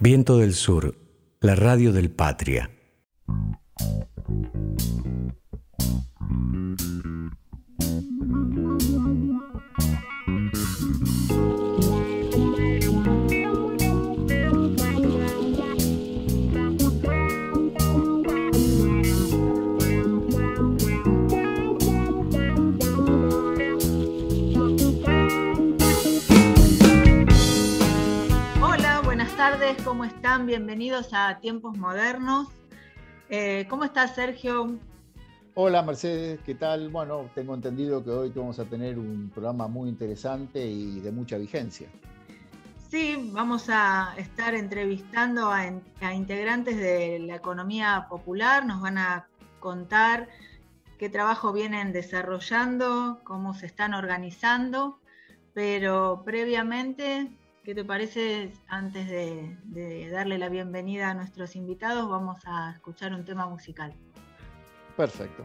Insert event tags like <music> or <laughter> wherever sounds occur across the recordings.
Viento del Sur, la radio del Patria. ¿cómo están? Bienvenidos a Tiempos Modernos. Eh, ¿Cómo estás, Sergio? Hola, Mercedes, ¿qué tal? Bueno, tengo entendido que hoy vamos a tener un programa muy interesante y de mucha vigencia. Sí, vamos a estar entrevistando a integrantes de la economía popular, nos van a contar qué trabajo vienen desarrollando, cómo se están organizando, pero previamente ¿Qué te parece? Antes de, de darle la bienvenida a nuestros invitados, vamos a escuchar un tema musical. Perfecto.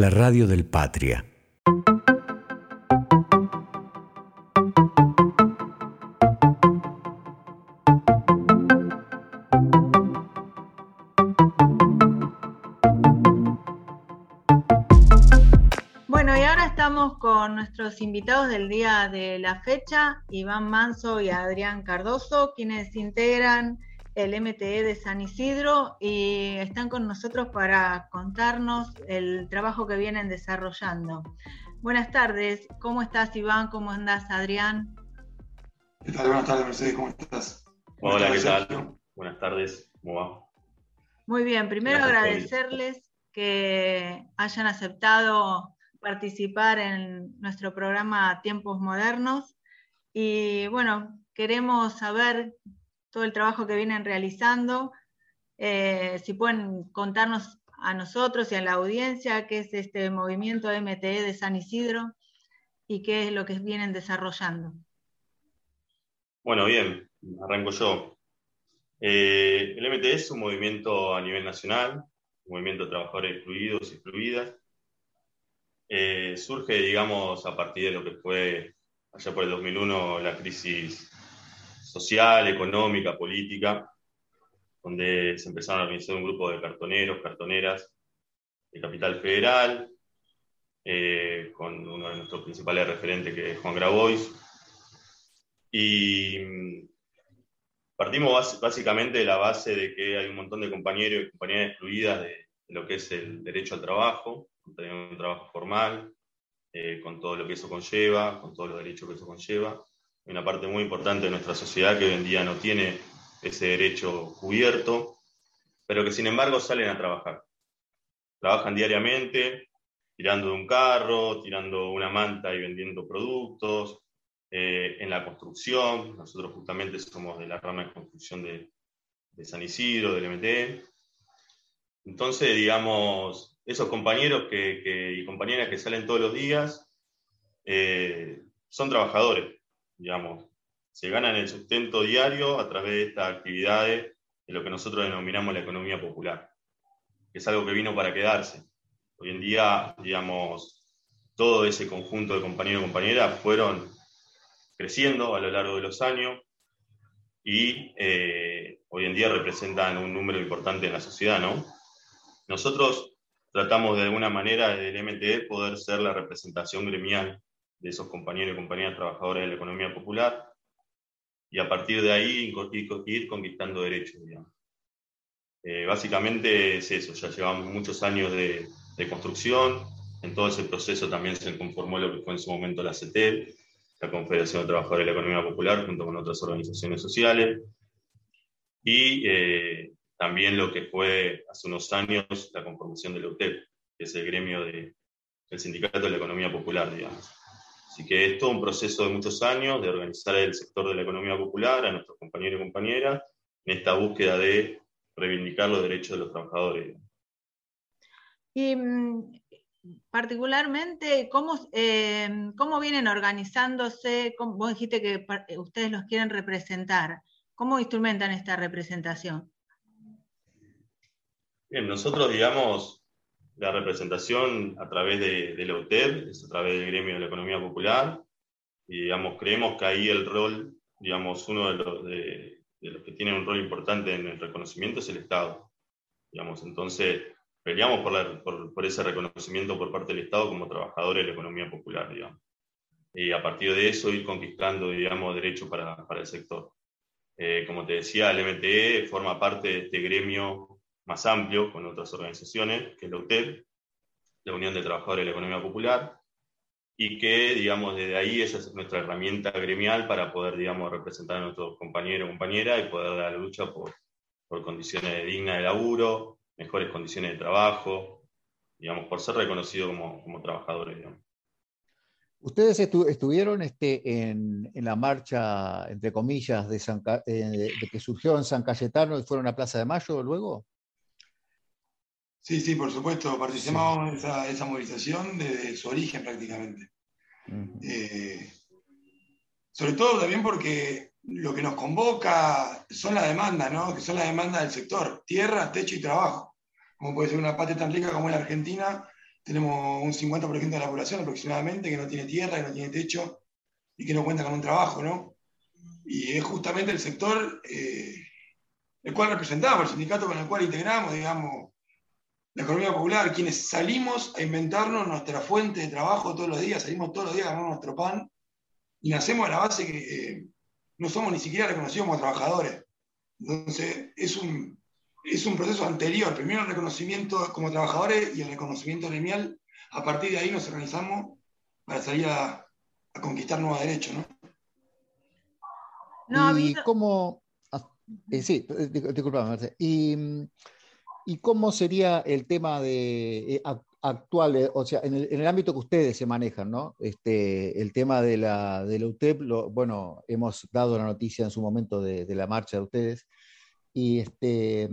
la radio del Patria. Bueno, y ahora estamos con nuestros invitados del día de la fecha, Iván Manso y Adrián Cardoso, quienes integran el MTE de San Isidro y están con nosotros para contarnos el trabajo que vienen desarrollando. Buenas tardes, ¿cómo estás Iván? ¿Cómo andás Adrián? ¿Qué tal? Buenas tardes, Mercedes, ¿cómo estás? Hola, Buenas ¿qué tardes, tal? Sergio. Buenas tardes, ¿cómo va? Muy bien, primero Gracias, agradecerles que hayan aceptado participar en nuestro programa Tiempos Modernos y bueno, queremos saber todo el trabajo que vienen realizando, eh, si pueden contarnos a nosotros y a la audiencia qué es este movimiento MTE de San Isidro y qué es lo que vienen desarrollando. Bueno, bien, arranco yo. Eh, el MTE es un movimiento a nivel nacional, un movimiento de trabajadores excluidos y excluidas. Eh, surge, digamos, a partir de lo que fue allá por el 2001 la crisis social, económica, política, donde se empezaron a organizar un grupo de cartoneros, cartoneras de Capital Federal, eh, con uno de nuestros principales referentes que es Juan Grabois. Y mm, partimos básicamente de la base de que hay un montón de compañeros y compañeras excluidas de, de lo que es el derecho al trabajo, tener un trabajo formal, eh, con todo lo que eso conlleva, con todos los derechos que eso conlleva. Una parte muy importante de nuestra sociedad que hoy en día no tiene ese derecho cubierto, pero que sin embargo salen a trabajar. Trabajan diariamente, tirando de un carro, tirando una manta y vendiendo productos, eh, en la construcción. Nosotros justamente somos de la rama de construcción de, San Isidro, del MT. Entonces, digamos, esos compañeros que- y compañeras que salen todos los días eh, son trabajadores, digamos. Se ganan el sustento diario a través de estas actividades de lo que nosotros denominamos la economía popular, que es algo que vino para quedarse. Hoy en día, digamos, todo ese conjunto de compañeros y compañeras fueron creciendo a lo largo de los años y eh, hoy en día representan un número importante en la sociedad, ¿no? Nosotros tratamos de alguna manera desde el MTE poder ser la representación gremial de esos compañeros y compañeras trabajadores de la economía popular y a partir de ahí ir conquistando derechos, digamos. Eh, básicamente es eso, ya llevamos muchos años de, construcción, en todo ese proceso también se conformó lo que fue en su momento la CETEL, la Confederación de Trabajadores de la Economía Popular, junto con otras organizaciones sociales, y eh, también lo que fue hace unos años la conformación de la UTEP, que es el gremio de- del Sindicato de la Economía Popular, digamos. Así que es todo un proceso de muchos años de organizar el sector de la economía popular, a nuestros compañeros y compañeras, en esta búsqueda de reivindicar los derechos de los trabajadores. Y mm, particularmente, ¿cómo, eh, cómo vienen organizándose? ¿Cómo- vos dijiste que eh, ustedes los quieren representar. ¿Cómo instrumentan esta representación? Bien, nosotros, digamos, la representación a través de, de la UTEP es a través del gremio de la economía popular, y digamos, creemos que ahí el rol, digamos, uno de los, de, de los que tiene un rol importante en el reconocimiento es el Estado. Digamos, entonces, peleamos por, la- por- por ese reconocimiento por parte del Estado como trabajadores de la economía popular, digamos. Y a partir de eso ir conquistando, digamos, derechos para, para el sector. Eh, como te decía, el MTE forma parte de este gremio más amplio con otras organizaciones, que es la UTEP, la Unión de Trabajadores de la Economía Popular, y que, digamos, desde ahí esa es nuestra herramienta gremial para poder, digamos, representar a nuestros compañeros y compañeras y poder dar la lucha por, por condiciones dignas de laburo, mejores condiciones de trabajo, digamos, por ser reconocidos como, como trabajadores, digamos. Ustedes estu- estuvieron este, en, en la marcha, entre comillas, de, San eh, de que surgió en San Cayetano y fueron a Plaza de Mayo luego. Sí, sí, por supuesto, participamos de esa, esa movilización desde su origen prácticamente. Eh, sobre todo también porque lo que nos convoca son las demandas, ¿no? Que son las demandas del sector, tierra, techo y trabajo. Como puede ser una patria tan rica como la Argentina, tenemos un 50% de la población aproximadamente que no tiene tierra, que no tiene techo y que no cuenta con un trabajo, ¿no? Y es justamente el sector eh, el cual representamos, el sindicato con el cual integramos, digamos, la economía popular, quienes salimos a inventarnos nuestra fuente de trabajo todos los días, salimos todos los días a ganar nuestro pan y nacemos a la base que eh, no somos ni siquiera reconocidos como trabajadores. Entonces, es un, es un proceso anterior. Primero el reconocimiento como trabajadores y el reconocimiento gremial. A partir de ahí nos organizamos para salir a, a conquistar nuevos derechos, ¿no? No, ¿Y cómo, ah, eh, sí, eh, di- disculpame, Marce. ¿Y, mm, ¿Y cómo sería el tema de, eh, ac- actual, eh, o sea, en el, ámbito que ustedes se manejan, ¿no? Este, el tema de la, de la UTEP, bueno, hemos dado la noticia en su momento de, la marcha de ustedes, y este,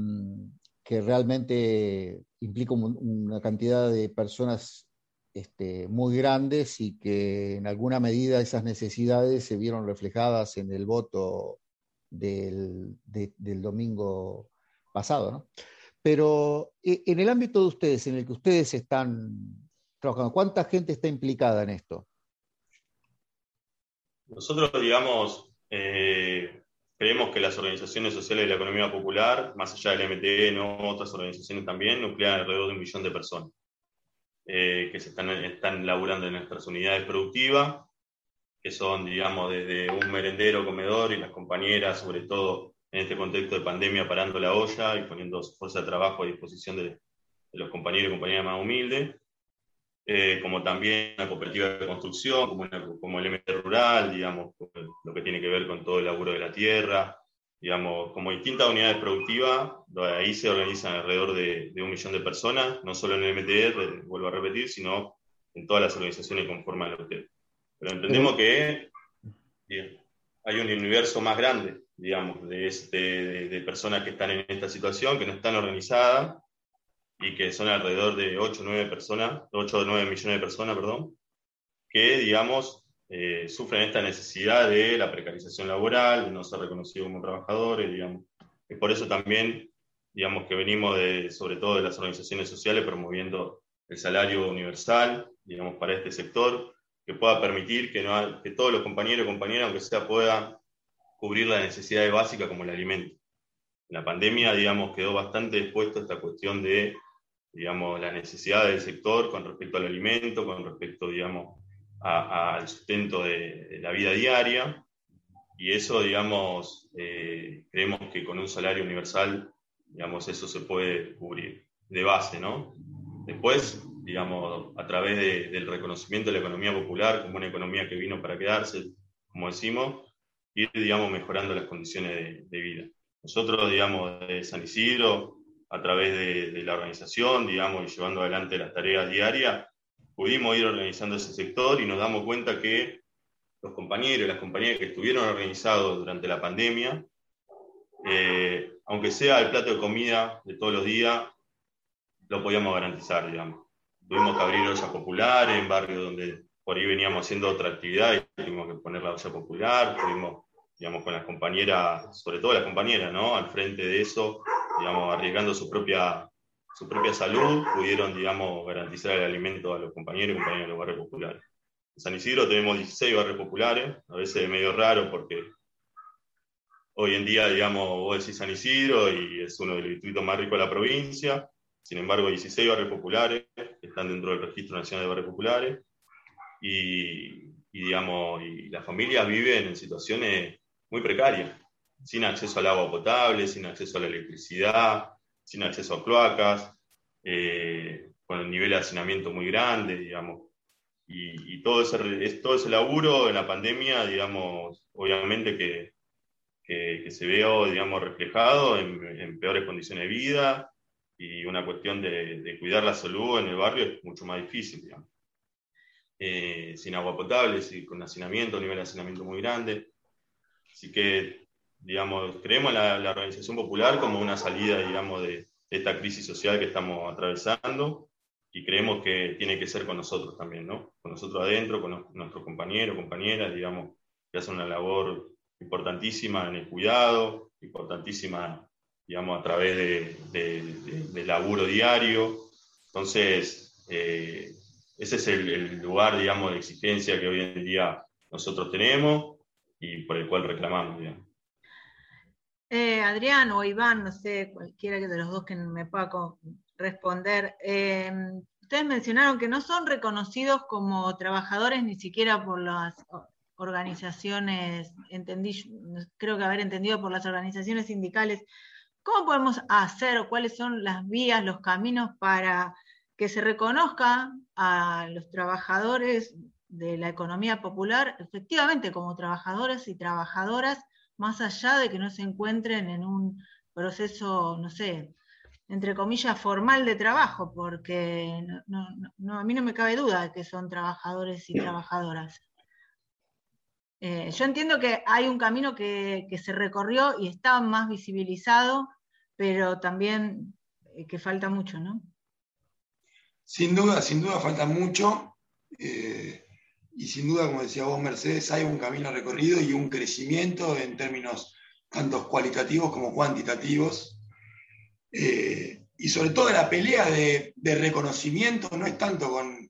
que realmente implica un- una cantidad de personas este, muy grandes y que en alguna medida esas necesidades se vieron reflejadas en el voto del, de- del domingo pasado, ¿no? Pero eh, en el ámbito de ustedes, en el que ustedes están trabajando, ¿cuánta gente está implicada en esto? Nosotros, digamos, eh, creemos que las organizaciones sociales de la economía popular, más allá del MTE, no otras organizaciones también, nuclean alrededor de un millón de personas eh, que se están, están laburando en nuestras unidades productivas, que son, digamos, desde un merendero, comedor y las compañeras, sobre todo en este contexto de pandemia, parando la olla y poniendo su fuerza de trabajo a disposición de, de los compañeros y compañeras más humildes eh, como también una cooperativa de construcción, como, una- como el MT rural, digamos, lo que tiene que ver con todo el laburo de la tierra, digamos, como distintas unidades productivas, ahí se organizan alrededor de, de un millón de personas, no solo en el MTE, re- vuelvo a repetir, sino en todas las organizaciones que conforman la UTEP. Pero entendemos que bien, hay un universo más grande, digamos, de, este, de, de personas que están en esta situación, que no están organizadas, y que son alrededor de 8 o 9 personas, 8 o 9 millones de personas, perdón, que, digamos, eh, sufren esta necesidad de la precarización laboral, de no ser reconocidos como trabajadores, digamos. Y por eso también, digamos, que venimos de, sobre todo de las organizaciones sociales promoviendo el salario universal, digamos, para este sector, que pueda permitir que, no, que todos los compañeros y compañeras, aunque sea, puedan cubrir las necesidades básicas como el alimento. En la pandemia, digamos, quedó bastante expuesto esta cuestión de digamos, la necesidad del sector con respecto al alimento, con respecto, digamos, a- al sustento de, de la vida diaria. Y eso, digamos, eh, creemos que con un salario universal, digamos, eso se puede cubrir de base, ¿no? Después, digamos, a través de- del reconocimiento de la economía popular como una economía que vino para quedarse, como decimos, ir, digamos, mejorando las condiciones de, vida. Nosotros, digamos, de San Isidro, a través de, la organización, digamos, y llevando adelante las tareas diarias, pudimos ir organizando ese sector y nos damos cuenta que los compañeros las compañeras que estuvieron organizados durante la pandemia, eh, aunque sea el plato de comida de todos los días, lo podíamos garantizar, digamos. Tuvimos que abrir ollas populares en barrios donde por ahí veníamos haciendo otra actividad y tuvimos que poner la olla popular, tuvimos, digamos, con las compañeras, sobre todo las compañeras, ¿no? Al frente de eso, digamos, arriesgando su propia, su propia salud, pudieron, digamos, garantizar el alimento a los compañeros y compañeras de los barrios populares. En San Isidro tenemos 16 barrios populares, a veces es medio raro porque hoy en día, digamos, vos decís San Isidro y es uno de los distritos más ricos de la provincia, sin embargo, 16 barrios populares están dentro del Registro Nacional de Barrios Populares y, y, digamos, y las familias viven en situaciones muy precarias, sin acceso al agua potable, sin acceso a la electricidad, sin acceso a cloacas, eh, con el nivel de hacinamiento muy grande, digamos. Y, y todo, ese, es- todo ese laburo en la pandemia, digamos, obviamente que, que, se veo, digamos, reflejado en, peores condiciones de vida y una cuestión de, cuidar la salud en el barrio es mucho más difícil, digamos. Eh, sin agua potable, sí, con hacinamiento, nivel de hacinamiento muy grande. Así que, digamos, creemos la, la organización popular como una salida, digamos, de, de esta crisis social que estamos atravesando y creemos que tiene que ser con nosotros también, ¿no? Con nosotros adentro, con nos- nuestros compañeros, compañeras, digamos, que hacen una labor importantísima en el cuidado, importantísima, digamos, a través de, de- de- del laburo diario. Entonces, eh, ese es el, el lugar, digamos, de exigencia que hoy en día nosotros tenemos y por el cual reclamamos. Eh, Adrián o Iván, no sé, cualquiera de los dos que me pueda responder. Eh, ustedes mencionaron que no son reconocidos como trabajadores ni siquiera por las organizaciones, entendí, creo que haber entendido por las organizaciones sindicales. ¿Cómo podemos hacer o cuáles son las vías, los caminos para que se reconozca a los trabajadores de la economía popular efectivamente como trabajadores y trabajadoras, más allá de que no se encuentren en un proceso, no sé, entre comillas, formal de trabajo, porque a mí no me cabe duda de que son trabajadores y trabajadoras. Eh, yo entiendo que hay un camino que, que, se recorrió y está más visibilizado, pero también eh, que falta mucho, ¿no? Sin duda, sin duda falta mucho. Eh, y sin duda, como decía vos, Mercedes, hay un camino recorrido y un crecimiento en términos tanto cualitativos como cuantitativos. Eh, y sobre todo la pelea de, reconocimiento no es tanto con,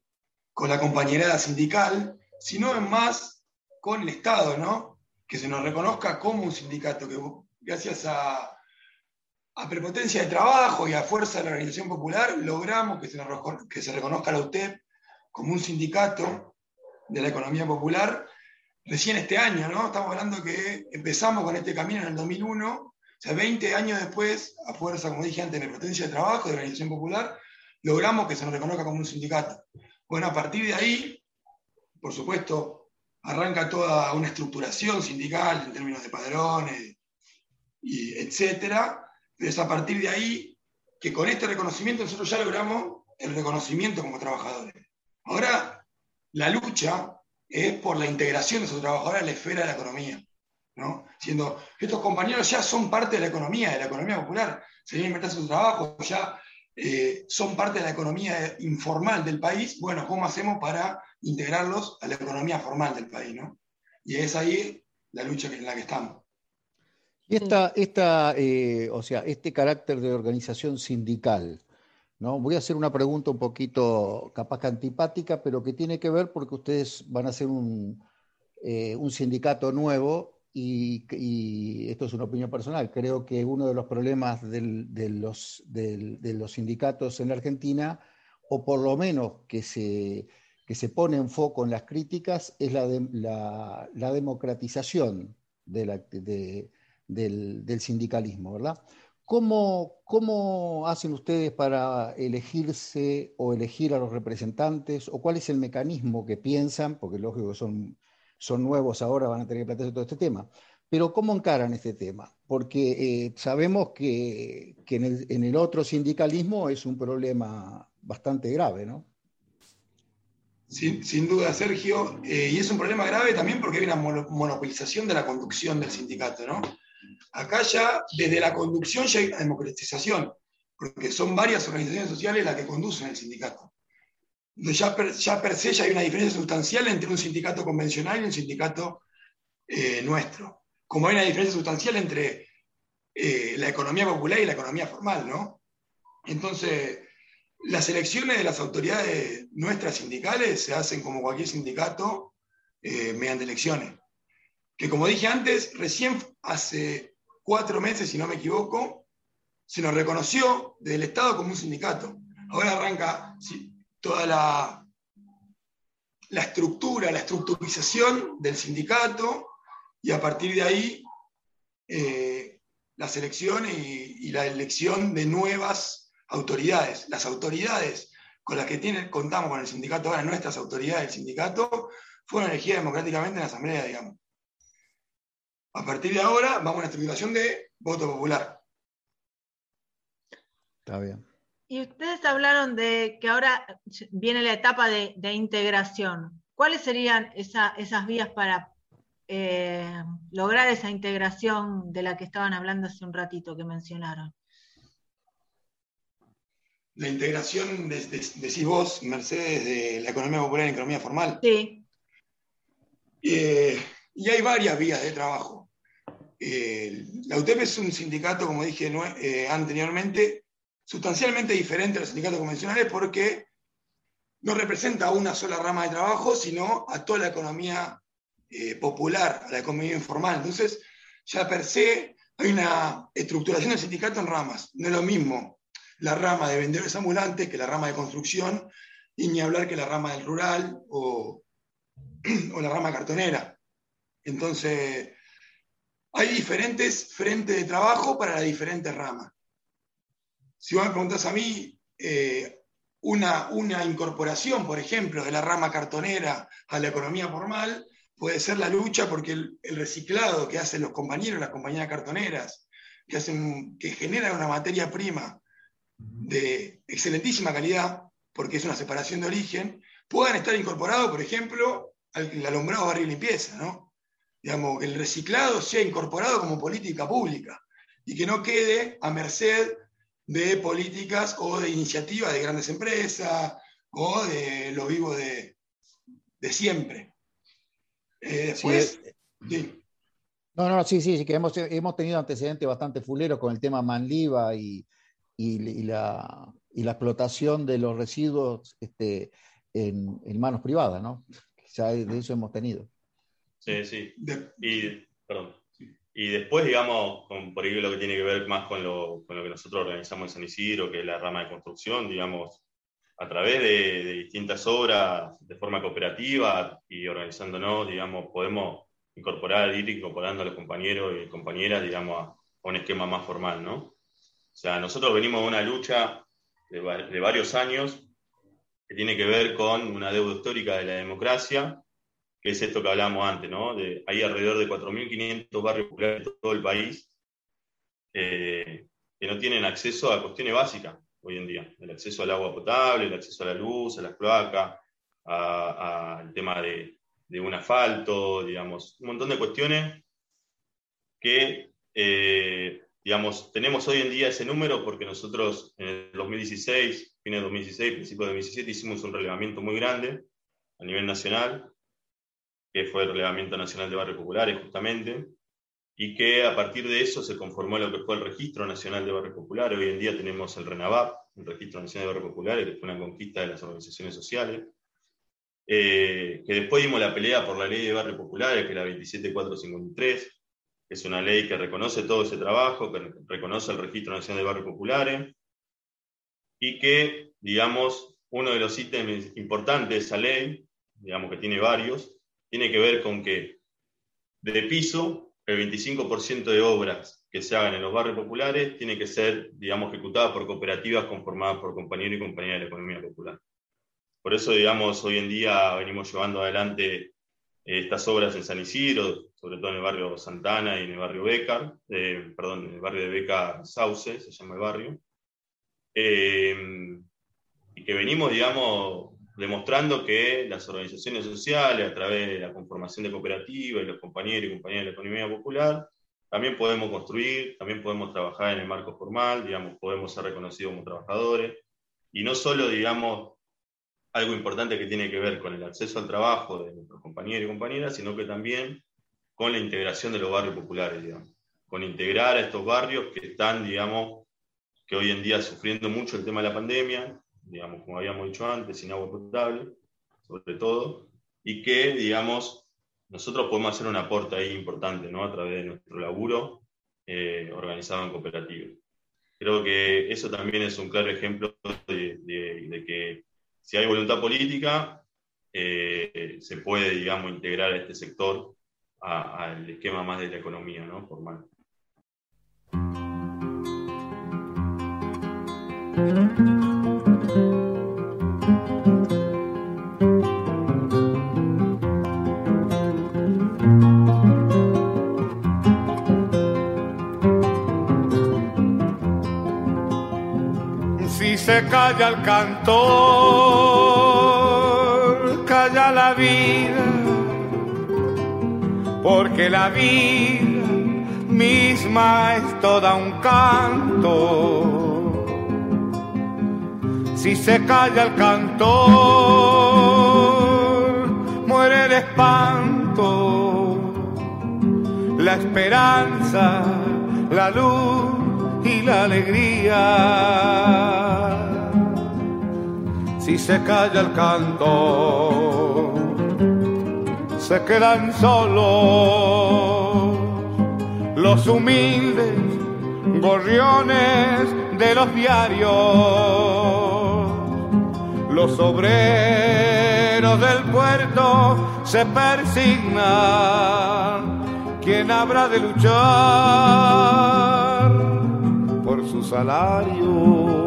la compañerada sindical, sino es más con el Estado, ¿no? Que se nos reconozca como un sindicato, que gracias a, a prepotencia de trabajo y a fuerza de la organización popular logramos que se, nos, que se reconozca la UTEP como un sindicato de la economía popular recién este año, ¿no? Estamos hablando que empezamos con este camino en el 2001, o sea, 20 años después, a fuerza, como dije antes, de potencia de trabajo, de organización popular, logramos que se nos reconozca como un sindicato. Bueno, a partir de ahí, por supuesto, arranca toda una estructuración sindical en términos de padrones, y etcétera, pero es a partir de ahí que con este reconocimiento nosotros ya logramos el reconocimiento como trabajadores. Ahora, la lucha es por la integración de esos trabajadores a la esfera de la economía. ¿no? Siendo estos compañeros ya son parte de la economía, de la economía popular, se vienen a su trabajo, ya eh, son parte de la economía informal del país. Bueno, ¿cómo hacemos para integrarlos a la economía formal del país? ¿no? Y es ahí la lucha en la que estamos. Y esta, esta eh, o sea, este carácter de organización sindical, ¿no? Voy a hacer una pregunta un poquito capaz que antipática, pero que tiene que ver porque ustedes van a hacer un, eh, un sindicato nuevo y, esto es una opinión personal. Creo que uno de los problemas de, los, de, los, sindicatos en la Argentina, o por lo menos que se, que se pone en foco en las críticas, es la, la, democratización del, del, sindicalismo, ¿verdad? ¿Cómo, ¿Cómo, hacen ustedes para elegirse o elegir a los representantes? ¿O cuál es el mecanismo que piensan? Porque lógico son, son nuevos ahora, van a tener que plantearse todo este tema. Pero ¿cómo encaran este tema? Porque eh, sabemos que, que en, el, en, el, otro sindicalismo es un problema bastante grave, ¿no? Sin, sin duda, Sergio. Eh, y es un problema grave también porque hay una monopolización de la conducción del sindicato, ¿no? Acá ya, desde la conducción ya hay una democratización, porque son varias organizaciones sociales las que conducen el sindicato. Ya per, ya per se ya hay una diferencia sustancial entre un sindicato convencional y un sindicato eh, nuestro. Como hay una diferencia sustancial entre eh, la economía popular y la economía formal, ¿no? Entonces, las elecciones de las autoridades nuestras sindicales se hacen como cualquier sindicato eh, mediante elecciones que como dije antes, recién hace cuatro meses, si no me equivoco, se nos reconoció del Estado como un sindicato. Ahora arranca toda la, la estructura, la estructurización del sindicato y a partir de ahí eh, las elecciones y, y, la elección de nuevas autoridades. Las autoridades con las que tiene, contamos con el sindicato ahora, nuestras autoridades del sindicato, fueron elegidas democráticamente en la Asamblea, digamos. A partir de ahora vamos a una estructuración de voto popular. Está bien. Y ustedes hablaron de que ahora viene la etapa de, de integración. ¿Cuáles serían esa, esas vías para eh, lograr esa integración de la que estaban hablando hace un ratito que mencionaron? La integración, de, de, decís vos, Mercedes, de la economía popular en economía formal. Sí. Eh, y hay varias vías de trabajo. Eh, la UTEP es un sindicato, como dije eh, anteriormente, sustancialmente diferente a los sindicatos convencionales porque no representa una sola rama de trabajo, sino a toda la economía eh, popular, a la economía informal. Entonces, ya per se hay una estructuración del sindicato en ramas. No es lo mismo la rama de vendedores ambulantes que la rama de construcción, y ni hablar que la rama del rural o, <clears throat> o la rama cartonera. Entonces, hay diferentes frentes de trabajo para las diferentes ramas. Si vos me preguntás a mí, eh, una, incorporación, por ejemplo, de la rama cartonera a la economía formal puede ser la lucha porque el, reciclado que hacen los compañeros, las compañías cartoneras, que, hacen, que generan una materia prima de excelentísima calidad, porque es una separación de origen, puedan estar incorporados, por ejemplo, al alumbrado barrio limpieza, ¿no? Digamos, el reciclado sea incorporado como política pública y que no quede a merced de políticas o de iniciativas de grandes empresas o de lo vivo de, de siempre. Eh, después, sí. No, no, sí, sí, sí, que hemos, hemos tenido antecedentes bastante fuleros con el tema Manliva y, y, y la, y la explotación de los residuos este, en, en manos privadas, ¿no? Ya de eso hemos tenido. Sí, sí. De- Y, perdón. Y después, digamos, con, por ahí lo que tiene que ver más con lo, con lo que nosotros organizamos en San Isidro, que es la rama de construcción, digamos, a través de, de distintas obras de forma cooperativa y organizándonos, digamos, podemos incorporar, ir incorporando a los compañeros y compañeras, digamos, a, un esquema más formal, ¿no? O sea, nosotros venimos de una lucha de, de varios años que tiene que ver con una deuda histórica de la democracia, que es esto que hablábamos antes, ¿no? De, hay alrededor de 4.500 barrios populares de todo el país eh, que no tienen acceso a cuestiones básicas hoy en día. El acceso al agua potable, el acceso a la luz, a las cloacas, al tema de, de un asfalto, digamos, un montón de cuestiones que, eh, digamos, tenemos hoy en día ese número porque nosotros en el 2016, fines de 2016, principios de 2017, hicimos un relevamiento muy grande a nivel nacional que fue el Relevamiento Nacional de Barrios Populares, justamente, y que a partir de eso se conformó lo que fue el Registro Nacional de Barrios Populares. Hoy en día tenemos el RENAVAP, el Registro Nacional de Barrios Populares, que fue una conquista de las organizaciones sociales, eh, que después dimos la pelea por la ley de barrios populares, que es la 27453, que es una ley que reconoce todo ese trabajo, que reconoce el Registro Nacional de Barrios Populares, y que, digamos, uno de los ítems importantes de esa ley, digamos que tiene varios, tiene que ver con que de piso, el 25% de obras que se hagan en los barrios populares tiene que ser, digamos, ejecutadas por cooperativas conformadas por compañeros y compañeras de la economía popular. Por eso, digamos, hoy en día venimos llevando adelante eh, estas obras en San Isidro, sobre todo en el barrio Santana y en el barrio Becar, eh, perdón, en el barrio de Beca Sauce, se llama el barrio, eh, y que venimos, digamos, demostrando que las organizaciones sociales, a través de la conformación de cooperativas y los compañeros y compañeras de la economía popular, también podemos construir, también podemos trabajar en el marco formal, digamos, podemos ser reconocidos como trabajadores, y no solo, digamos, algo importante que tiene que ver con el acceso al trabajo de nuestros compañeros y compañeras, sino que también con la integración de los barrios populares, digamos, con integrar a estos barrios que están, digamos, que hoy en día sufriendo mucho el tema de la pandemia, digamos, como habíamos dicho antes, sin agua potable, sobre todo, y que, digamos, nosotros podemos hacer un aporte ahí importante, ¿no? A través de nuestro laburo eh, organizado en cooperativas. Creo que eso también es un claro ejemplo de, de- que si hay voluntad política, eh, se puede, digamos, integrar a este sector al esquema más de la economía, ¿no? Formal. Se calla el cantor, calla la vida, porque la vida misma es toda un canto. Si se calla el cantor, muere de espanto la esperanza, la luz y la alegría. Si se calla el canto, se quedan solos los humildes gorriones de los diarios. Los obreros del puerto se persignan. ¿Quién habrá de luchar por su salario?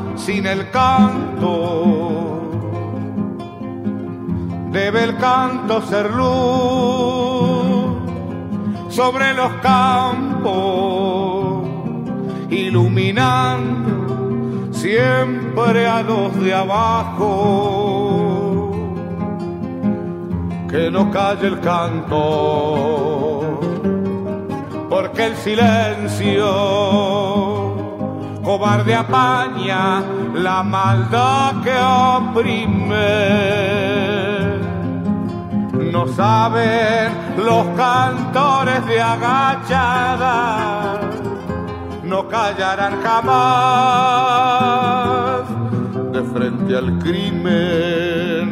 sin el canto? Debe el canto ser luz sobre los campos, iluminando siempre a los de abajo. Que no calle el canto, porque el silencio cobarde apaña la maldad que oprime. No saben los cantores de agachada, no callarán jamás de frente al crimen.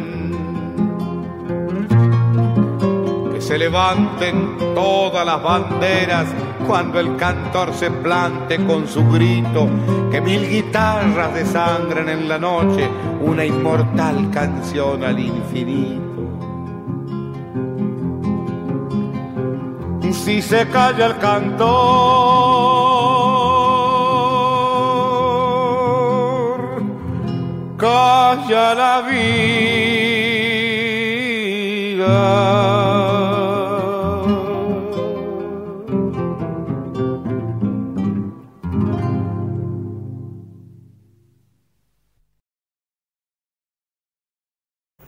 Que se levanten todas las banderas cuando el cantor se plante con su grito, que mil guitarras desangren en la noche una inmortal canción al infinito. Si se calla el cantor, calla la vida.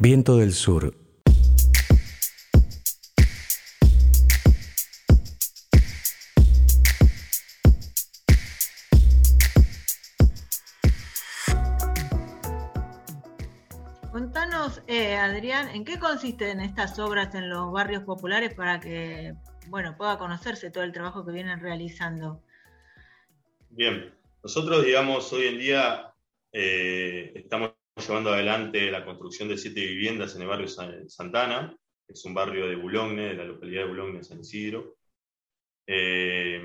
Viento del Sur. Contanos, eh, Adrián, ¿en qué consisten estas obras en los barrios populares para que, bueno, pueda conocerse todo el trabajo que vienen realizando? Bien, nosotros, digamos, hoy en día eh, estamos llevando adelante la construcción de siete viviendas en el barrio San- Santana, que es un barrio de Boulogne, de la localidad de Boulogne, San Isidro. Eh,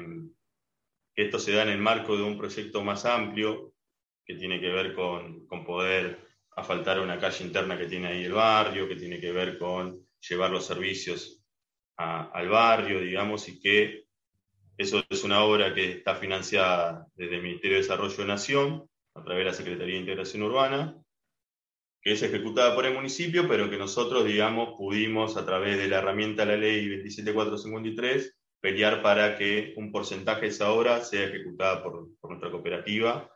esto se da en el marco de un proyecto más amplio que tiene que ver con, con poder asfaltar una calle interna que tiene ahí el barrio, que tiene que ver con llevar los servicios al barrio, digamos, y que eso es una obra que está financiada desde el Ministerio de Desarrollo de Nación, a través de la Secretaría de Integración Urbana, que es ejecutada por el municipio, pero que nosotros, digamos, pudimos, a través de la herramienta de la ley 27453, pelear para que un porcentaje de esa obra sea ejecutada por, nuestra cooperativa,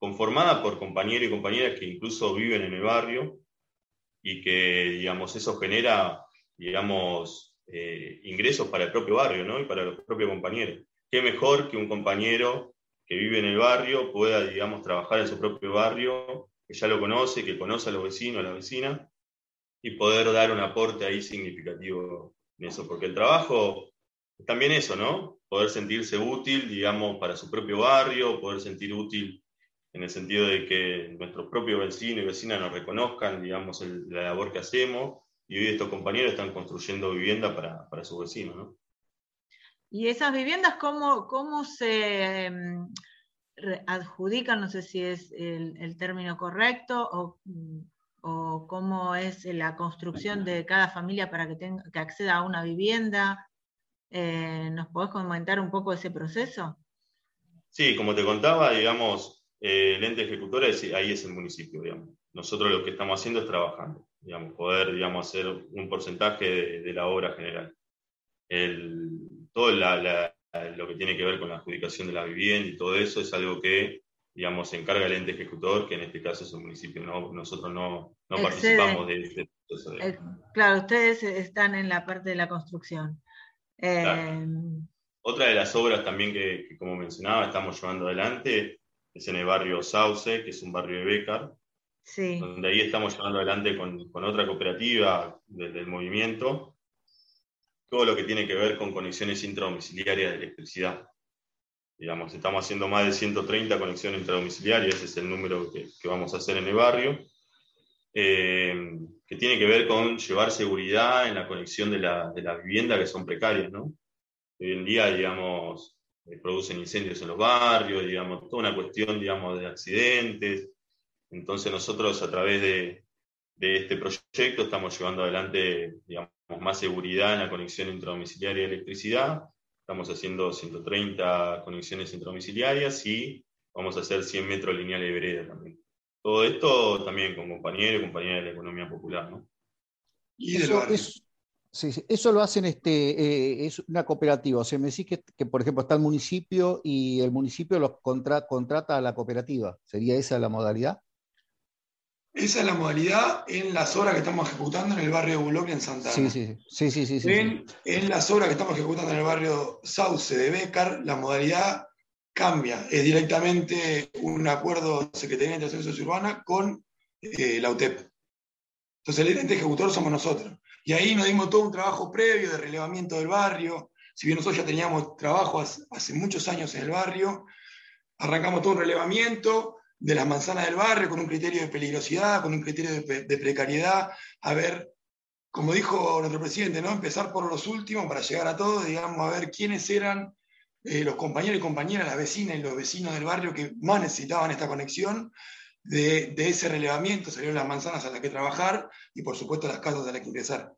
conformada por compañeros y compañeras que incluso viven en el barrio y que, digamos, eso genera, digamos, eh, ingresos para el propio barrio, ¿no? Y para los propios compañeros. Qué mejor que un compañero que vive en el barrio pueda, digamos, trabajar en su propio barrio, que ya lo conoce, que conoce a los vecinos, a las vecinas, y poder dar un aporte ahí significativo en eso, porque el trabajo es también eso, ¿no? Poder sentirse útil, digamos, para su propio barrio, poder sentir útil en el sentido de que nuestros propios vecinos y vecinas nos reconozcan, digamos, el- la labor que hacemos, y hoy estos compañeros están construyendo vivienda para, para sus vecinos, ¿no? ¿Y esas viviendas cómo, cómo se adjudican? No sé si es el, término correcto o, mm, o cómo es la construcción de cada familia para que, tenga, que acceda a una vivienda. Eh, ¿Nos podés comentar un poco ese proceso? Sí, como te contaba, digamos, eh, el ente ejecutor es, ahí es el municipio, digamos. Nosotros lo que estamos haciendo es trabajando, digamos, poder, digamos, hacer un porcentaje de, la obra general. El, todo la- la- lo que tiene que ver con la adjudicación de la vivienda y todo eso es algo que, digamos, se encarga el ente ejecutor, que en este caso es el municipio. ¿no? Nosotros no, no participamos de ese proceso. digamos. Eh, claro, ustedes están en la parte de la construcción. Claro. Em, otra de las obras también que, que, como mencionaba, estamos llevando adelante es en el barrio Sauce, que es un barrio de Becar, Sí, donde ahí estamos llevando adelante con, con otra cooperativa desde el movimiento, todo lo que tiene que ver con conexiones intradomiciliarias de electricidad. Digamos, estamos haciendo más de 130 conexiones intradomiciliarias, ese es el número que, vamos a hacer en el barrio, eh, que tiene que ver con llevar seguridad en la conexión de la, de vivienda que son precarias, ¿no? Hoy en día, digamos, eh, producen incendios en los barrios, digamos, toda una cuestión, digamos, de accidentes. Entonces nosotros a través de, de este proyecto estamos llevando adelante, digamos, más seguridad en la conexión intradomiciliaria de electricidad. Estamos haciendo 130 conexiones intradomiciliarias y vamos a hacer 100 metros lineales de vereda también. Todo esto también con compañeros y compañeras de la economía popular, ¿no? Y Eso, sí, sí, eso lo hacen, este, eh, es una cooperativa. O sea, me decís que, que, por ejemplo, está el municipio y el municipio los contra- contrata a la cooperativa. ¿Sería esa la modalidad? Esa es la modalidad en las obras que estamos ejecutando en el barrio de en Santana. Sí, sí, sí, sí, sí. En, en las obras que estamos ejecutando en el barrio Sauce de Becar, la modalidad cambia. Es directamente un acuerdo Secretaría de Integración Sociourbana con eh, la UTEP. Entonces el ente ejecutor somos nosotros. Y ahí nos dimos todo un trabajo previo de relevamiento del barrio. Si bien nosotros ya teníamos trabajo hace, hace muchos años en el barrio, arrancamos todo un relevamiento de las manzanas del barrio con un criterio de peligrosidad, con un criterio de, precariedad, a ver como dijo nuestro presidente, ¿no? empezar por los últimos para llegar a todos, digamos, a ver quiénes eran eh, los compañeros y compañeras, las vecinas y los vecinos del barrio que más necesitaban esta conexión. De, de ese relevamiento salieron las manzanas a las que trabajar y, por supuesto, las casas a las que ingresar.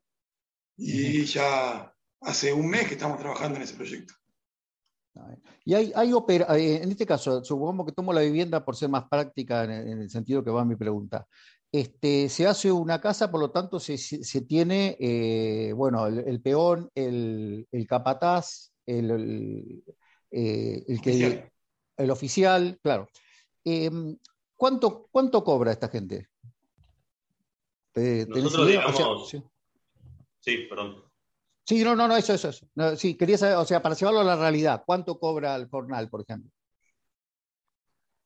Y ya hace un mes que estamos trabajando en ese proyecto. Y hay, hay opera- eh, en este caso, supongamos que tomo la vivienda por ser más práctica en, el- en el sentido que va mi pregunta. Este, se hace una casa, por lo tanto, se, se- se tiene, eh, bueno, el, el peón, el, el capataz, el, el, eh, el que, Oficial. el oficial, claro. Eh, ¿cuánto, ¿Cuánto cobra esta gente? ¿Te- Nosotros, idea? O sea, digamos- sí. Sí, perdón. Sí, no, no, no, eso, eso. eso. No, sí, quería saber, o sea, para llevarlo a la realidad, ¿cuánto cobra el jornal, por ejemplo?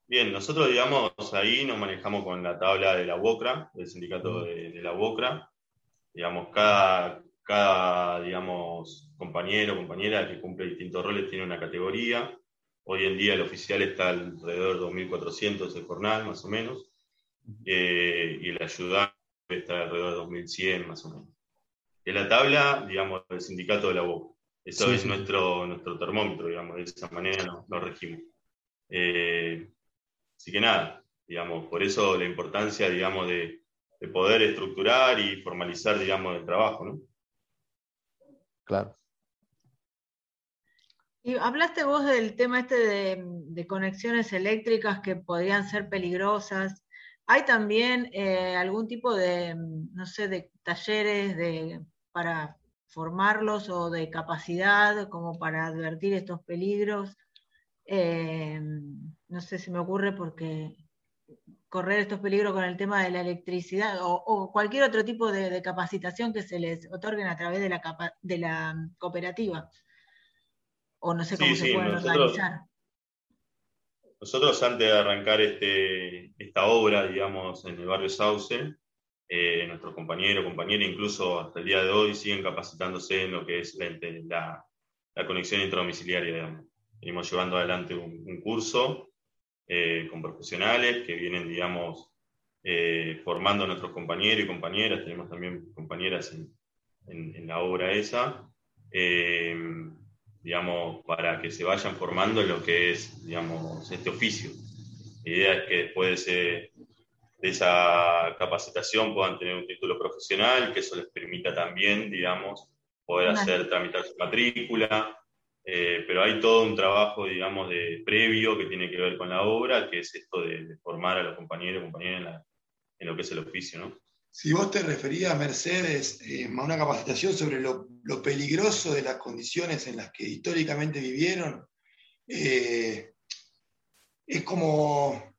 Bien, nosotros, digamos, ahí nos manejamos con la tabla de la UOCRA, del sindicato de, de la UOCRA. Digamos, cada, cada, digamos, compañero o compañera que cumple distintos roles tiene una categoría. Hoy en día el oficial está alrededor de 2.400 el jornal, más o menos, eh, y el ayudante está alrededor de 2.100, más o menos. Es la tabla, digamos, del sindicato de la UOCRA. Eso Sí, es sí. nuestro, nuestro termómetro, digamos, de esa manera nos, nos regimos. Eh, Así que nada, digamos, por eso la importancia, digamos, de, de poder estructurar y formalizar, digamos, el trabajo, ¿no? Claro. Y hablaste vos del tema este de, de conexiones eléctricas que podrían ser peligrosas. ¿Hay también eh, algún tipo de, no sé, de talleres de, para formarlos o de capacidad como para advertir estos peligros? Eh, no sé si me ocurre porque correr estos peligros con el tema de la electricidad o, o cualquier otro tipo de, de capacitación que se les otorguen a través de la, capa- de la cooperativa. O no sé Sí, cómo se sí, pueden nosotros- organizar. Nosotros antes de arrancar este, esta obra, digamos, en el barrio Sauce, eh, nuestros compañeros, compañeras, incluso hasta el día de hoy, siguen capacitándose en lo que es la, la- la conexión intradomiciliaria, digamos. Venimos llevando adelante un, un curso eh, con profesionales que vienen, digamos, eh, formando a nuestros compañeros y compañeras. Tenemos también compañeras en, en- en la obra esa. eh, digamos, para que se vayan formando en lo que es, digamos, este oficio. La idea es que después de, ese- de esa capacitación puedan tener un título profesional, que eso les permita también, digamos, poder hacer, tramitar su matrícula, eh, pero hay todo un trabajo, digamos, de previo que tiene que ver con la obra, que es esto de, de formar a los compañeros y compañeras en, la- en lo que es el oficio, ¿no? Si vos te referías, Mercedes, eh, a una capacitación sobre lo, lo peligroso de las condiciones en las que históricamente vivieron, eh, es, como,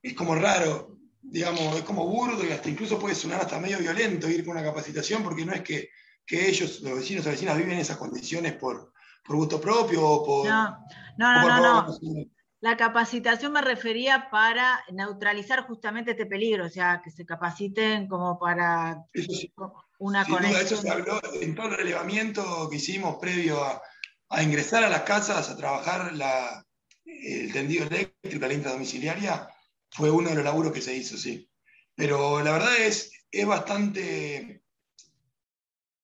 es como raro, digamos, es como burdo y hasta incluso puede sonar hasta medio violento ir con una capacitación porque no es que, que ellos, los vecinos o vecinas, viven esas condiciones por, por gusto propio o por... No, no, no, por no. La capacitación me refería para neutralizar justamente este peligro, o sea, que se capaciten como para sí. una Sin duda, eso conexión. se habló en todo el relevamiento que hicimos previo a, a ingresar a las casas a trabajar la- el tendido eléctrico, la intradomiciliaria, fue uno de los laburos que se hizo, sí. Pero la verdad es, es bastante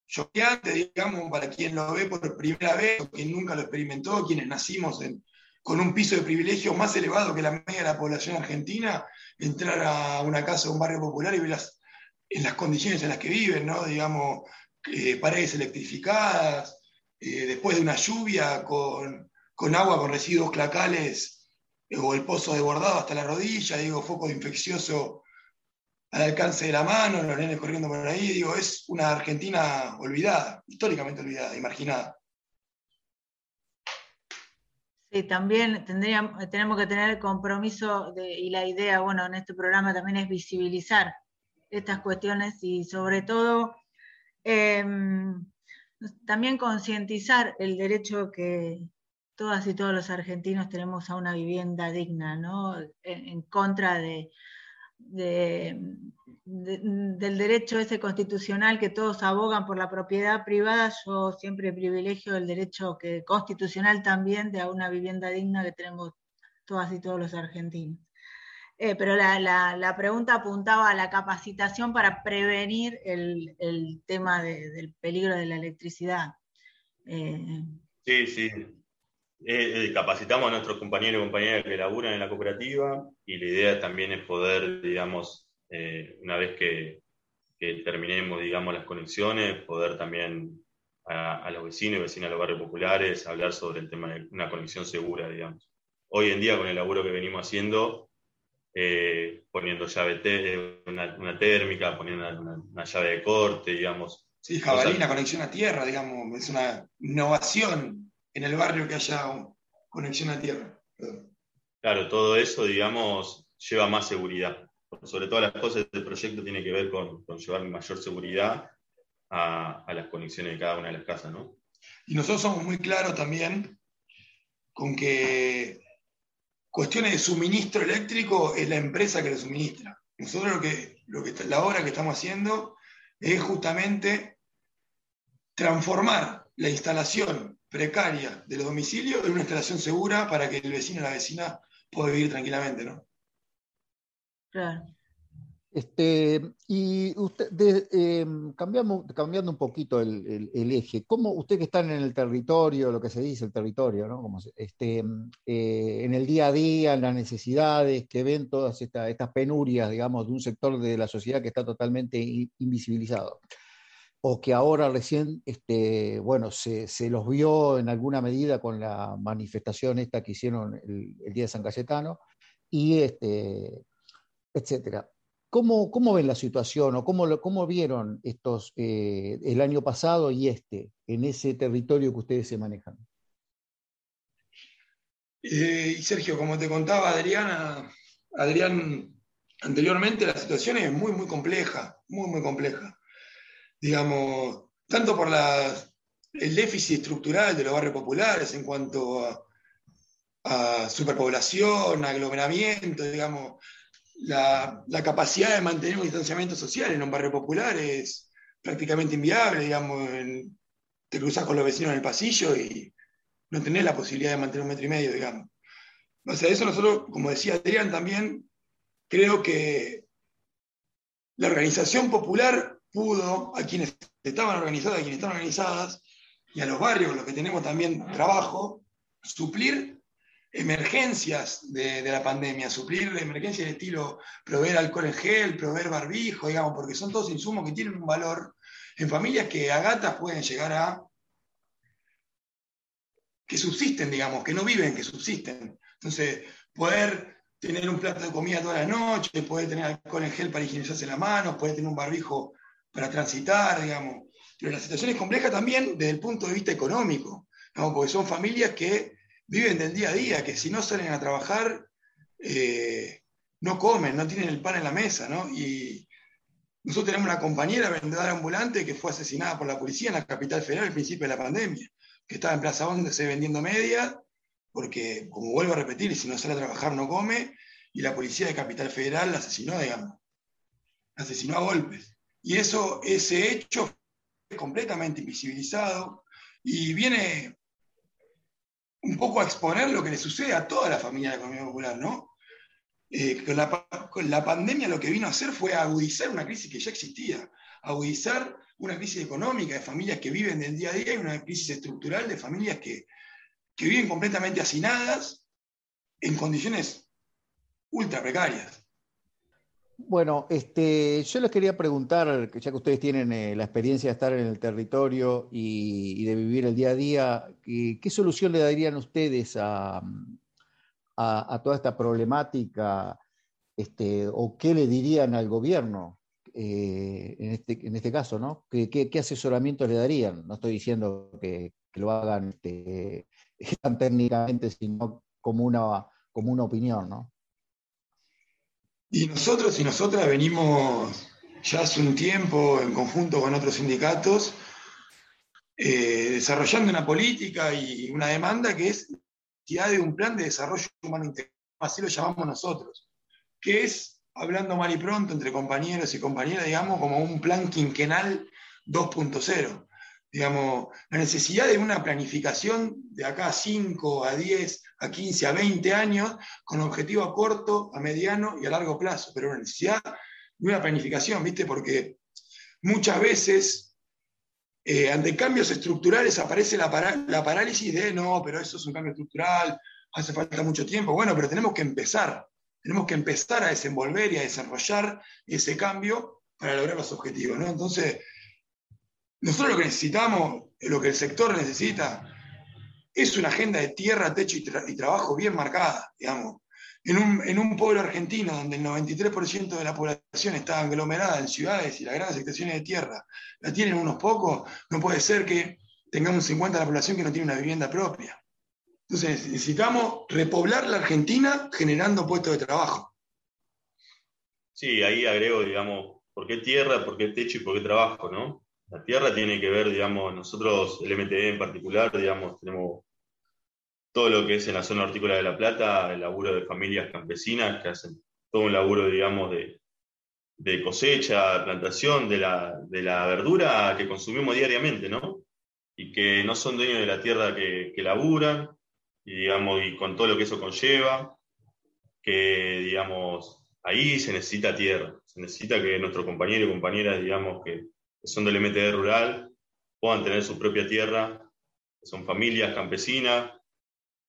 choqueante, digamos, para quien lo ve por primera vez, o quien nunca lo experimentó, quienes nacimos con un piso de privilegio más elevado que la media de la población argentina, entrar a una casa o un barrio popular y ver las, en las condiciones en las que viven, ¿no? Digamos, eh, paredes electrificadas, eh, después de una lluvia con, con agua con residuos clacales eh, o el pozo desbordado hasta la rodilla, digo, foco infeccioso al alcance de la mano, los nenes corriendo por ahí, digo, es una Argentina olvidada, históricamente olvidada, imaginada. Sí, también tendríamos, tenemos que tener el compromiso y la idea, bueno, en este programa también es visibilizar estas cuestiones y sobre todo em, también concientizar el derecho que todas y todos los argentinos tenemos a una vivienda digna, ¿no? En, contra de, de- de- del derecho ese constitucional que todos abogan por la propiedad privada, yo siempre privilegio el derecho que, constitucional también de a una vivienda digna que tenemos todas y todos los argentinos. Eh, pero la, pregunta apuntaba a la capacitación para prevenir el, tema de- del peligro de la electricidad. Eh, Sí, sí. Eh, eh, capacitamos a nuestros compañeros y compañeras que laburan en la cooperativa y la idea también es poder, digamos, eh, una vez que, que terminemos, digamos, las conexiones, poder también a, a los vecinos y vecinas de los barrios populares hablar sobre el tema de una conexión segura, digamos. Hoy en día, con el laburo que venimos haciendo, eh, poniendo llave te- una, una térmica, poniendo una, una- una llave de corte, digamos, Sí, jabalí, O sea- conexión a tierra, digamos, es una innovación en el barrio que haya conexión a tierra. Perdón. Claro, todo eso, digamos, lleva más seguridad. Sobre todas las cosas, el proyecto tiene que ver con, con llevar mayor seguridad a, a las conexiones de cada una de las casas, ¿no? Y nosotros somos muy claros también con que cuestiones de suministro eléctrico es la empresa que lo suministra. Nosotros lo que, lo que la obra que estamos haciendo es justamente transformar la instalación precaria de los domicilios en una instalación segura para que el vecino o la vecina pueda vivir tranquilamente, ¿no? claro. Este, y usted, de- eh, cambiamos, cambiando un poquito el, el- el eje, ¿cómo usted que está en el territorio, lo que se dice el territorio, ¿no? Como se- este, eh, en el día a día, en las necesidades que ven todas esta- estas penurias, digamos, de un sector de la sociedad que está totalmente invisibilizado? O que ahora recién, este, bueno, se, los vio en alguna medida con la manifestación esta que hicieron el, día de San Cayetano, y este, etcétera. ¿Cómo, ven la situación o cómo vieron estos eh, el año pasado y este en ese territorio que ustedes se manejan? Eh, y Sergio, como te contaba Adriana, Adrián, anteriormente la situación es muy, muy compleja, muy, muy compleja. Digamos, tanto por el déficit estructural de los barrios populares en cuanto a, superpoblación, aglomeramiento, digamos, la, capacidad de mantener un distanciamiento social en un barrio popular es prácticamente inviable, digamos, te cruzas con los vecinos en el pasillo y no tenés la posibilidad de mantener un metro y medio, digamos. O sea, eso nosotros, como decía Adrián también, creo que la organización popular pudo, a quienes estaban organizadas, a quienes están organizadas, y a los barrios, los que tenemos también trabajo, suplir emergencias de, la pandemia, suplir emergencias de estilo proveer alcohol en gel, proveer barbijo, digamos, porque son todos insumos que tienen un valor en familias que a gatas pueden llegar a que subsisten, digamos, que no viven, que subsisten. Entonces, poder tener un plato de comida toda la noche, poder tener alcohol en gel para higienizarse las manos, poder tener un barbijo para transitar, digamos. Pero la situación es compleja también desde el punto de vista económico, ¿no? porque son familias que viven del día a día, que si no salen a trabajar, eh, no comen, no tienen el pan en la mesa, ¿no? Y nosotros tenemos una compañera vendedora ambulante que fue asesinada por la policía en la capital federal al principio de la pandemia que estaba en Plaza 11 vendiendo media, porque, como vuelvo a repetir, si no sale a trabajar no come, y la policía de Capital Federal la asesinó, digamos. La asesinó a golpes. Y eso, ese hecho fue completamente invisibilizado y viene un poco a exponer lo que le sucede a toda la familia de la economía popular, ¿no? Eh, con, la, pa- con la pandemia lo que vino a hacer fue agudizar una crisis que ya existía, agudizar una crisis económica de familias que viven del día a día y una crisis estructural de familias que, que viven completamente hacinadas en condiciones ultra precarias. Bueno, este, yo les quería preguntar, ya que ustedes tienen eh, la experiencia de estar en el territorio y, de vivir el día a día, ¿qué, solución le darían ustedes a, toda esta problemática? Este, ¿O qué le dirían al gobierno eh, en, este, en este caso? ¿no? ¿Qué, qué, asesoramientos le darían? No estoy diciendo que, que lo hagan este, <laughs> tan técnicamente, sino como una, como una opinión, ¿no? Y nosotros y nosotras venimos ya hace un tiempo en conjunto con otros sindicatos eh, desarrollando una política y una demanda que es necesidad de un plan de desarrollo humano integral, así lo llamamos nosotros, que es, hablando mal y pronto entre compañeros y compañeras, digamos, como un plan quinquenal 2.0. Digamos, la necesidad de una planificación de acá a 5, a 10, a 15, a 20 años, con objetivo a corto, a mediano y a largo plazo, pero una necesidad de una planificación, ¿viste? Porque muchas veces eh, ante cambios estructurales aparece la, para- la parálisis de no, pero eso es un cambio estructural, hace falta mucho tiempo. Bueno, pero tenemos que empezar, tenemos que empezar a desenvolver y a desarrollar ese cambio para lograr los objetivos, ¿no? Entonces, nosotros lo que necesitamos, lo que el sector necesita, es una agenda de tierra, techo y trabajo bien marcada, digamos. En un, en un pueblo argentino donde el 93% de la población está aglomerada en ciudades y las grandes extensiones de tierra la tienen unos pocos, no puede ser que tengamos un 50% de la población que no tiene una vivienda propia. Entonces necesitamos repoblar la Argentina generando puestos de trabajo. Sí, ahí agrego, digamos, ¿por qué tierra, por qué techo y por qué trabajo, no? La tierra tiene que ver, digamos, nosotros, el MTE en particular, digamos, tenemos todo lo que es en la zona hortícola de La Plata, el laburo de familias campesinas que hacen todo un laburo, digamos, de, de cosecha, plantación de la, de la verdura que consumimos diariamente, ¿no? Y que no son dueños de la tierra que, que laburan, y, digamos, y con todo lo que eso conlleva, que, digamos, ahí se necesita tierra, se necesita que nuestros compañeros y compañeras, digamos, que, que son del MTD rural, puedan tener su propia tierra, que son familias campesinas,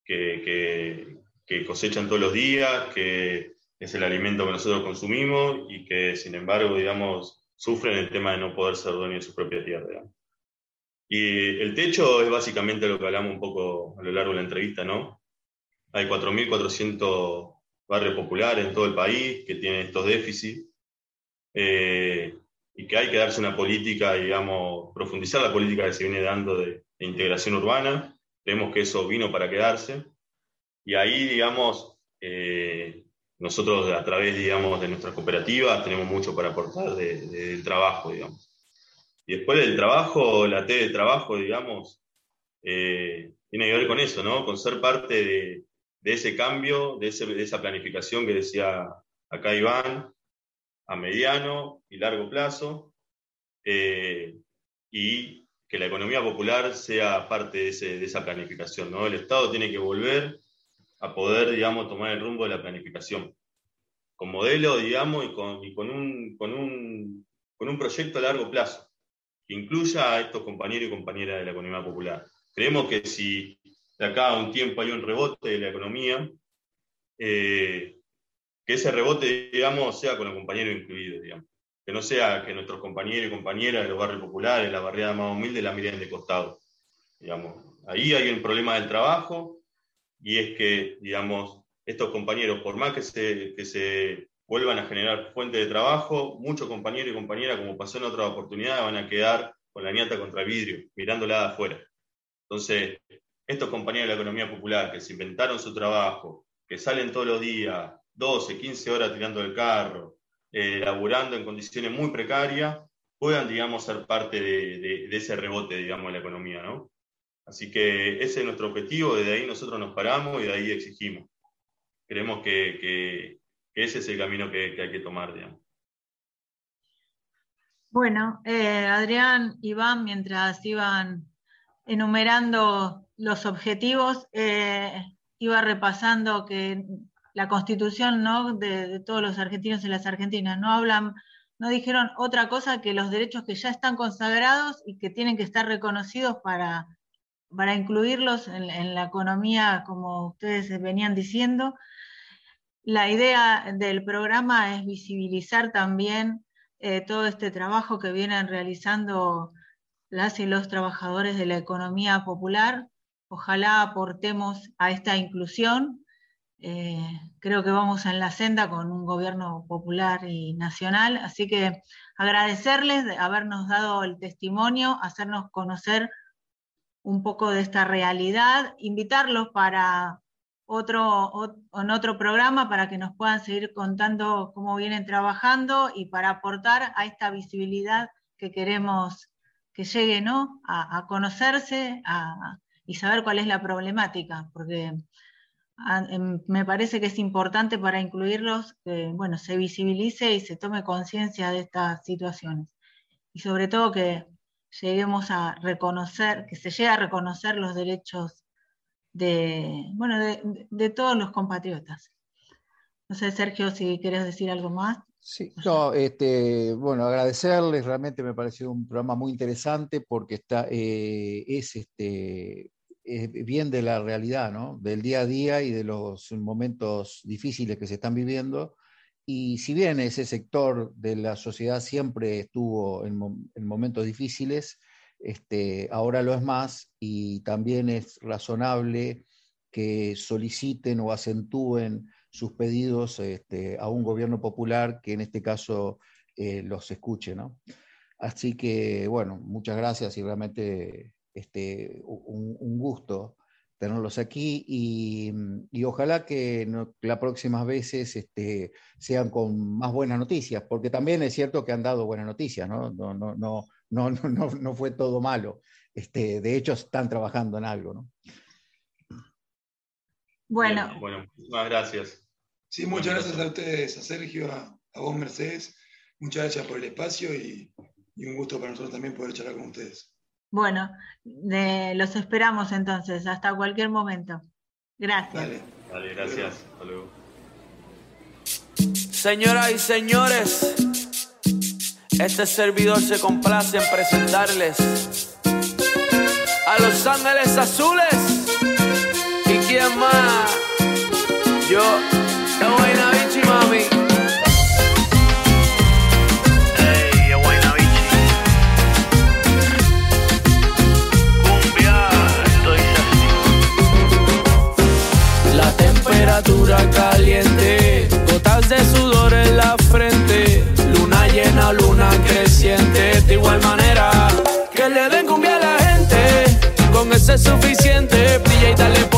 que, que, que cosechan todos los días, que es el alimento que nosotros consumimos y que, sin embargo, digamos, sufren el tema de no poder ser dueños de su propia tierra. Y el techo es básicamente lo que hablamos un poco a lo largo de la entrevista, ¿no? Hay 4.400 barrios populares en todo el país que tienen estos déficits eh, y que hay que darse una política, digamos, profundizar la política que se viene dando de, de integración urbana. Creemos que eso vino para quedarse. Y ahí, digamos, eh, nosotros a través, digamos, de nuestras cooperativas tenemos mucho para aportar de- de- del trabajo, digamos. Y después del trabajo, la T del trabajo, digamos, eh, tiene que ver con eso, ¿no? Con ser parte de, de ese cambio, de, de esa planificación que decía acá Iván, a mediano y largo plazo, eh, y que la economía popular sea parte de, ese- de esa planificación, ¿no? El Estado tiene que volver a poder, digamos, tomar el rumbo de la planificación, con modelo, digamos, y con, y con un, con, un, con un proyecto a largo plazo, que incluya a estos compañeros y compañeras de la economía popular. Creemos que si de acá a un tiempo hay un rebote de la economía, eh, que ese rebote, digamos, sea con los compañeros incluidos, digamos. Que no sea que nuestros compañeros y compañeras de los barrios populares, la barriada más humilde, la miren de costado. Digamos. Ahí hay un problema del trabajo y es que, digamos, estos compañeros, por más que se, que se vuelvan a generar fuentes de trabajo, muchos compañeros y compañeras, como pasó en otras oportunidades, van a quedar con la niata contra el vidrio, mirándola de afuera. Entonces, estos compañeros de la economía popular que se inventaron su trabajo, que salen todos los días, 12, 15 horas tirando el carro, eh, laburando en condiciones muy precarias, puedan, digamos, ser parte de, ese rebote, digamos, de la economía, ¿no? Así que ese es nuestro objetivo, desde ahí nosotros nos paramos y de ahí exigimos. Creemos que, ese es el camino que, que hay que tomar, digamos. Bueno, eh, Adrián, Iván, mientras iban enumerando los objetivos, eh, iba repasando que la constitución ¿no? de, todos los argentinos y las argentinas no hablan, no dijeron otra cosa que los derechos que ya están consagrados y que tienen que estar reconocidos para, para incluirlos en, en la economía, como ustedes venían diciendo. La idea del programa es visibilizar también eh, todo este trabajo que vienen realizando las y los trabajadores de la economía popular. Ojalá aportemos a esta inclusión. Eh, creo que vamos en la senda con un gobierno popular y nacional, así que agradecerles de habernos dado el testimonio, hacernos conocer un poco de esta realidad, invitarlos para otro, en otro programa para que nos puedan seguir contando cómo vienen trabajando y para aportar a esta visibilidad que queremos que llegue a, a conocerse a- y saber cuál es la problemática, porque me parece que es importante para incluirlos que bueno, se visibilice y se tome conciencia de estas situaciones. Y sobre todo que lleguemos a reconocer, que se llegue a reconocer los derechos de, bueno, de- de todos los compatriotas. No sé, Sergio, si quieres decir algo más. Sí, no, este, bueno, agradecerles, realmente me pareció un programa muy interesante porque está, eh, es, este, es bien de la realidad, ¿no? Del día a día y de los momentos difíciles que se están viviendo. Y si bien ese sector de la sociedad siempre estuvo en momentos difíciles, este, ahora lo es más y también es razonable que soliciten o acentúen sus pedidos este, a un gobierno popular que en este caso eh, los escuche, ¿no? Así que, bueno, muchas gracias y realmente este, un, un gusto tenerlos aquí y, y ojalá que no- las próximas veces este, sean con más buenas noticias, porque también es cierto que han dado buenas noticias, ¿no? No, no, no, no, no, no, fue todo malo. Este, de hecho, están trabajando en algo, ¿no? Bueno, muchísimas gracias. Sí, muchas gracias a ustedes, a Sergio, a, a vos, Mercedes. Muchas gracias por el espacio y, y un gusto para nosotros también poder charlar con ustedes. Bueno, de- los esperamos entonces, hasta cualquier momento. Gracias. Dale. Dale, gracias. Hasta luego. Señoras y señores, este servidor se complace en presentarles a Los Ángeles Azules. ¿Y quién más? Caliente, gotas de sudor en la frente, luna llena, luna creciente, de igual manera que le den cumbia a la gente, con ese es suficiente, brilla y dale por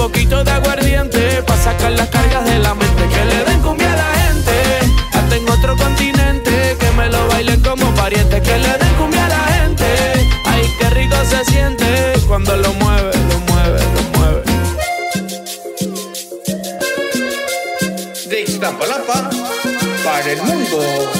poquito de aguardiente. Pa' sacar las cargas de la mente. Que le den cumbia a la gente, hasta en otro continente. Que me lo bailen como pariente. Que le den cumbia a la gente, ay, qué rico se siente cuando lo mueve, lo mueve, lo mueve. De Iztapalapa para el mundo.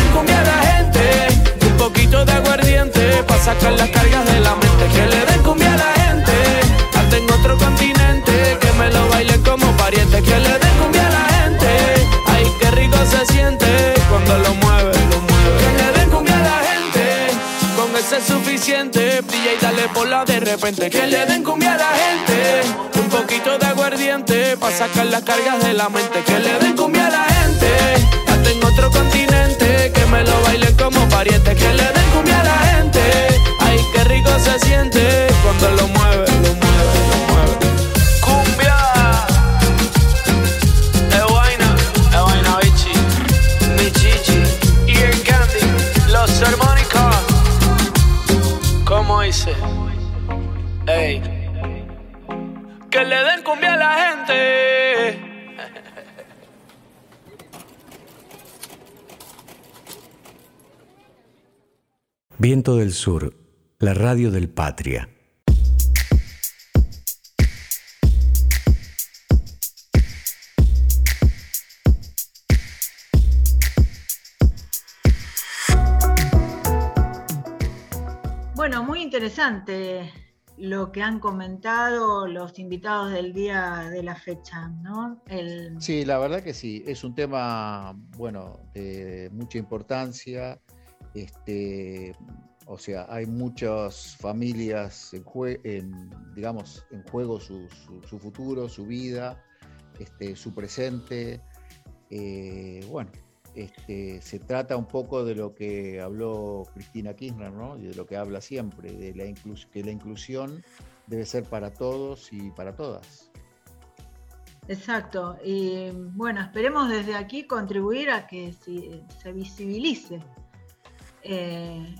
Sacar las cargas de la mente. Que le den cumbia a la gente. Hasta en otro continente, que me lo bailen como pariente. Que le den cumbia a la gente. Ay, qué rico se siente cuando lo mueve, lo mueve. Que le den cumbia a la gente. Con ese es suficiente, y dale por la de repente. Que le den cumbia a la gente. Un poquito de aguardiente, pa' sacar las cargas de la mente. Que le den cumbia a la gente. En otro continente, que me lo bailen como pariente. Que le den cumbia a la gente. Ay, qué rico se siente cuando lo mueve, lo mueve, lo mueve. Cumbia. Es vaina, es vaina, bichi. Mi chichi y el candy. Los armónicos. ¿Cómo hice? Ey. Que le den cumbia a la gente. Viento del Sur, la radio del Patria. Bueno, muy interesante lo que han comentado los invitados del día de la fecha, ¿no? El, Sí, la verdad que sí, es un tema, bueno, de mucha importancia. Este, o sea, hay muchas familias en, en, digamos, en juego su, futuro, su vida, este, su presente. Eh, bueno, este, se trata un poco de lo que habló Cristina Kirchner, ¿no? Y de lo que habla siempre, de que la inclusión debe ser para todos y para todas. Exacto. Y bueno, esperemos desde aquí contribuir a que se visibilice eh,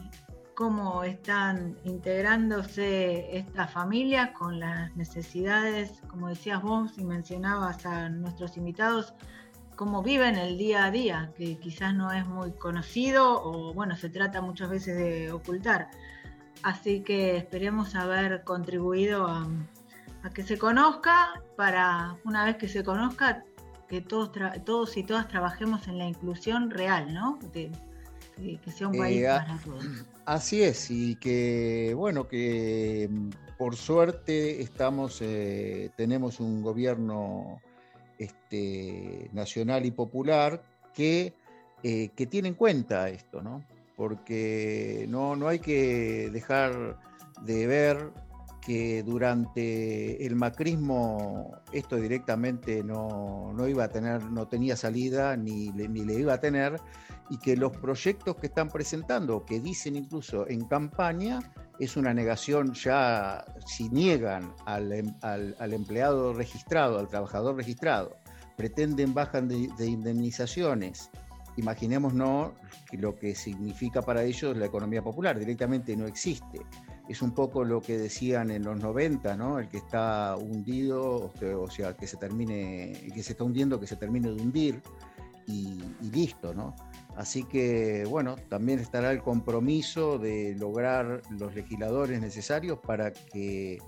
cómo están integrándose estas familias con las necesidades, como decías vos y mencionabas a nuestros invitados, cómo viven el día a día, que quizás no es muy conocido o bueno, se trata muchas veces de ocultar. Así que esperemos haber contribuido a, a que se conozca para una vez que se conozca que todos, todos y todas trabajemos en la inclusión real, ¿no? De- que, que sea un país Eh, para todos. Así es, y que bueno, que mm, por suerte estamos, eh, tenemos un gobierno este, nacional y popular que, eh, que tiene en cuenta esto, ¿no? Porque no, no hay que dejar de ver que durante el macrismo esto directamente no, no iba a tener, no tenía salida ni, le- ni le iba a tener, y que los proyectos que están presentando, que dicen incluso en campaña, es una negación ya, si niegan al, em- al- al empleado registrado, al trabajador registrado, pretenden bajan de, de indemnizaciones, imaginémonos lo que significa para ellos la economía popular, directamente no existe. Es un poco lo que decían en los 90, ¿no? El que está hundido, o que- o sea, que se termine, el que se está hundiendo, que se termine de hundir y, listo, ¿no? Así que, bueno, también estará el compromiso de lograr los legisladores necesarios para que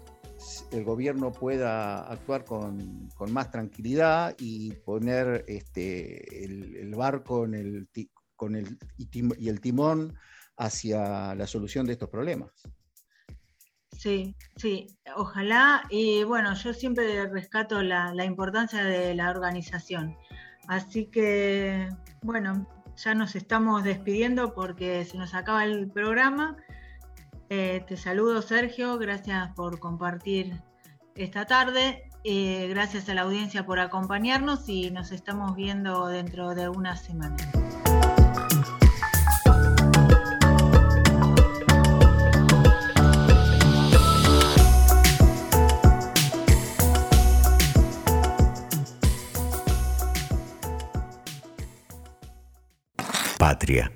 el gobierno pueda actuar con, más tranquilidad y poner este, el, barco en el, con el, tim- y el timón hacia la solución de estos problemas. Sí, sí, ojalá. Y bueno, yo siempre rescato la, importancia de la organización. Así que, bueno, ya nos estamos despidiendo porque se nos acaba el programa. Eh, te saludo, Sergio. Gracias por compartir esta tarde. Eh, gracias a la audiencia por acompañarnos y nos estamos viendo dentro de una semana. Patria.